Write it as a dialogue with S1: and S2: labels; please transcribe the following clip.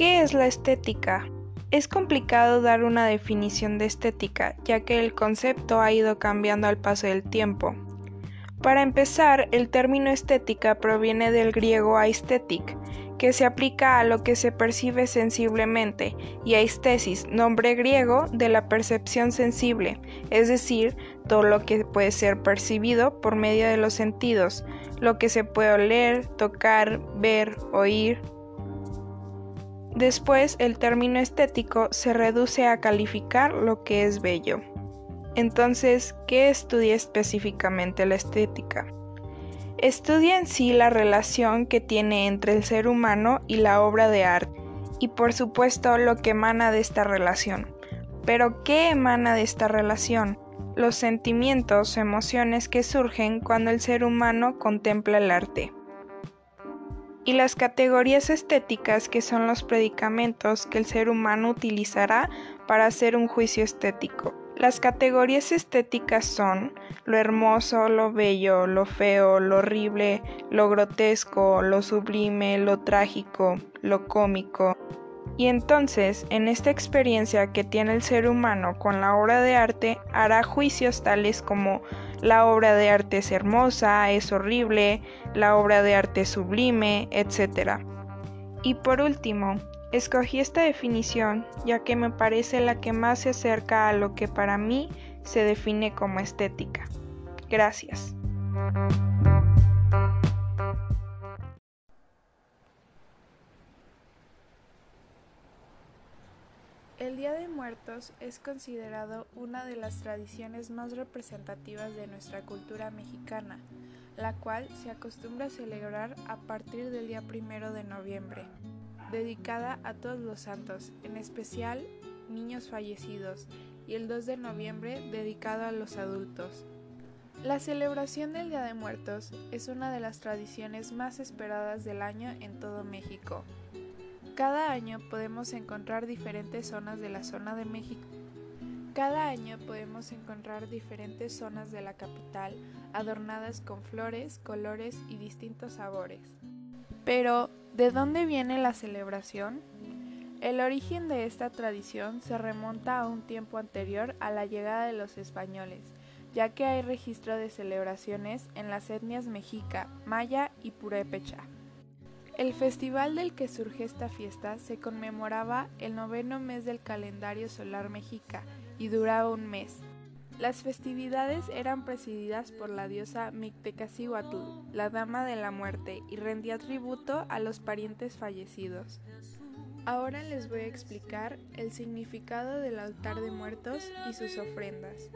S1: ¿Qué es la estética? Es complicado dar una definición de estética, ya que el concepto ha ido cambiando al paso del tiempo. Para empezar, el término estética proviene del griego aesthetic, que se aplica a lo que se percibe sensiblemente, y aesthesis, nombre griego de la percepción sensible, es decir, todo lo que puede ser percibido por medio de los sentidos, lo que se puede oler, tocar, ver, oír. Después, el término estético se reduce a calificar lo que es bello. Entonces, ¿qué estudia específicamente la estética? Estudia en sí la relación que tiene entre el ser humano y la obra de arte, y por supuesto lo que emana de esta relación. Pero ¿qué emana de esta relación? Los sentimientos, emociones que surgen cuando el ser humano contempla el arte. Y las categorías estéticas que son los predicamentos que el ser humano utilizará para hacer un juicio estético. Las categorías estéticas son lo hermoso, lo bello, lo feo, lo horrible, lo grotesco, lo sublime, lo trágico, lo cómico. Y entonces, en esta experiencia que tiene el ser humano con la obra de arte, hará juicios tales como la obra de arte es hermosa, es horrible, la obra de arte es sublime, etc. Y por último, Escogí esta definición ya que me parece la que más se acerca a lo que para mí se define como estética. Gracias.
S2: Día de Muertos es considerado una de las tradiciones más representativas de nuestra cultura mexicana, la cual se acostumbra a celebrar a partir del día primero de noviembre dedicada a todos los santos, en especial niños fallecidos, y el 2 de noviembre dedicado a los adultos. La celebración del Día de Muertos es una de las tradiciones más esperadas del año en todo México. Cada año podemos encontrar diferentes zonas de la zona de México. Cada año podemos encontrar diferentes zonas de la capital adornadas con flores, colores y distintos sabores. Pero, ¿de dónde viene la celebración? El origen de esta tradición se remonta a un tiempo anterior a la llegada de los españoles, ya que hay registro de celebraciones en las etnias mexica, maya y purépecha. El festival del que surge esta fiesta se conmemoraba el noveno mes del calendario solar mexica y duraba un mes, las festividades eran presididas por la diosa Mictecacihuatl, la dama de la muerte, y rendía tributo a los parientes fallecidos. Ahora les voy a explicar el significado del altar de muertos y sus ofrendas.